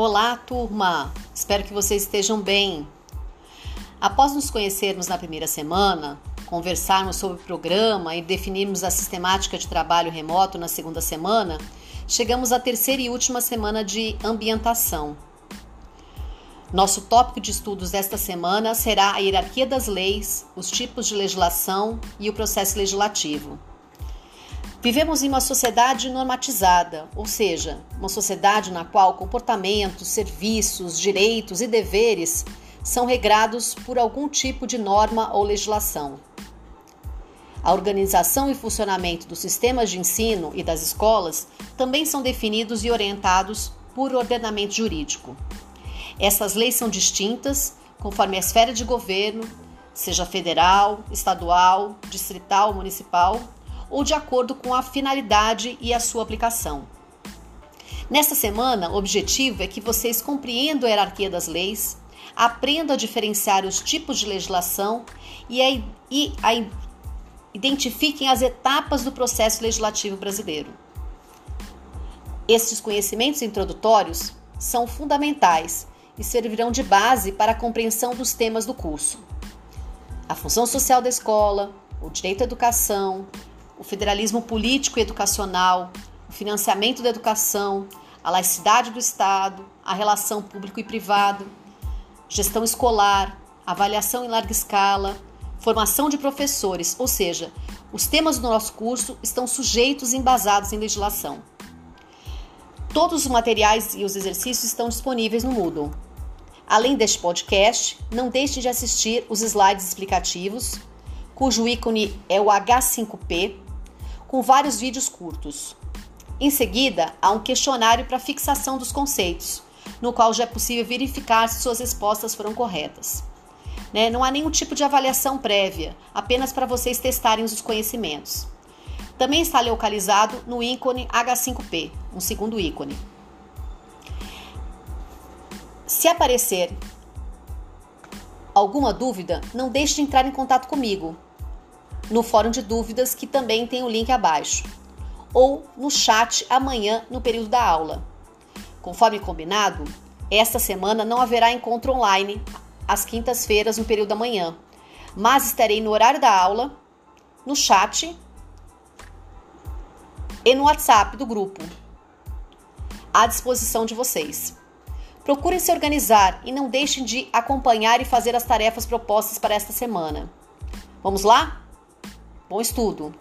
Olá, turma! Espero que vocês estejam bem. Após nos conhecermos na primeira semana, conversarmos sobre o programa e definirmos a sistemática de trabalho remoto na segunda semana, chegamos à terceira e última semana de ambientação. Nosso tópico de estudos desta semana será a hierarquia das leis, os tipos de legislação e o processo legislativo. Vivemos em uma sociedade normatizada, ou seja, uma sociedade na qual comportamentos, serviços, direitos e deveres são regrados por algum tipo de norma ou legislação. A organização e funcionamento dos sistemas de ensino e das escolas também são definidos e orientados por ordenamento jurídico. Essas leis são distintas conforme a esfera de governo, seja federal, estadual, distrital, municipal ou de acordo com a finalidade e a sua aplicação. Nesta semana, o objetivo é que vocês compreendam a hierarquia das leis, aprendam a diferenciar os tipos de legislação e, a, e a, identifiquem as etapas do processo legislativo brasileiro. Estes conhecimentos introdutórios são fundamentais e servirão de base para a compreensão dos temas do curso. A função social da escola, o direito à educação, o federalismo político e educacional, o financiamento da educação, a laicidade do Estado, a relação público e privado, gestão escolar, avaliação em larga escala, formação de professores, ou seja, os temas do nosso curso estão sujeitos e embasados em legislação. Todos os materiais e os exercícios estão disponíveis no Moodle. Além deste podcast, não deixe de assistir os slides explicativos, cujo ícone é o H5P, com vários vídeos curtos. Em seguida, há um questionário para fixação dos conceitos, no qual já é possível verificar se suas respostas foram corretas. Né? Não há nenhum tipo de avaliação prévia, apenas para vocês testarem os conhecimentos. Também está localizado no ícone H5P, um segundo ícone. Se aparecer alguma dúvida, não deixe de entrar em contato comigo no fórum de dúvidas, que também tem o link abaixo, ou no chat amanhã no período da aula. Conforme combinado, esta semana não haverá encontro online às quintas-feiras no período da manhã, mas estarei no horário da aula, no chat e no WhatsApp do grupo, à disposição de vocês. Procurem se organizar e não deixem de acompanhar e fazer as tarefas propostas para esta semana. Vamos lá? Bom estudo!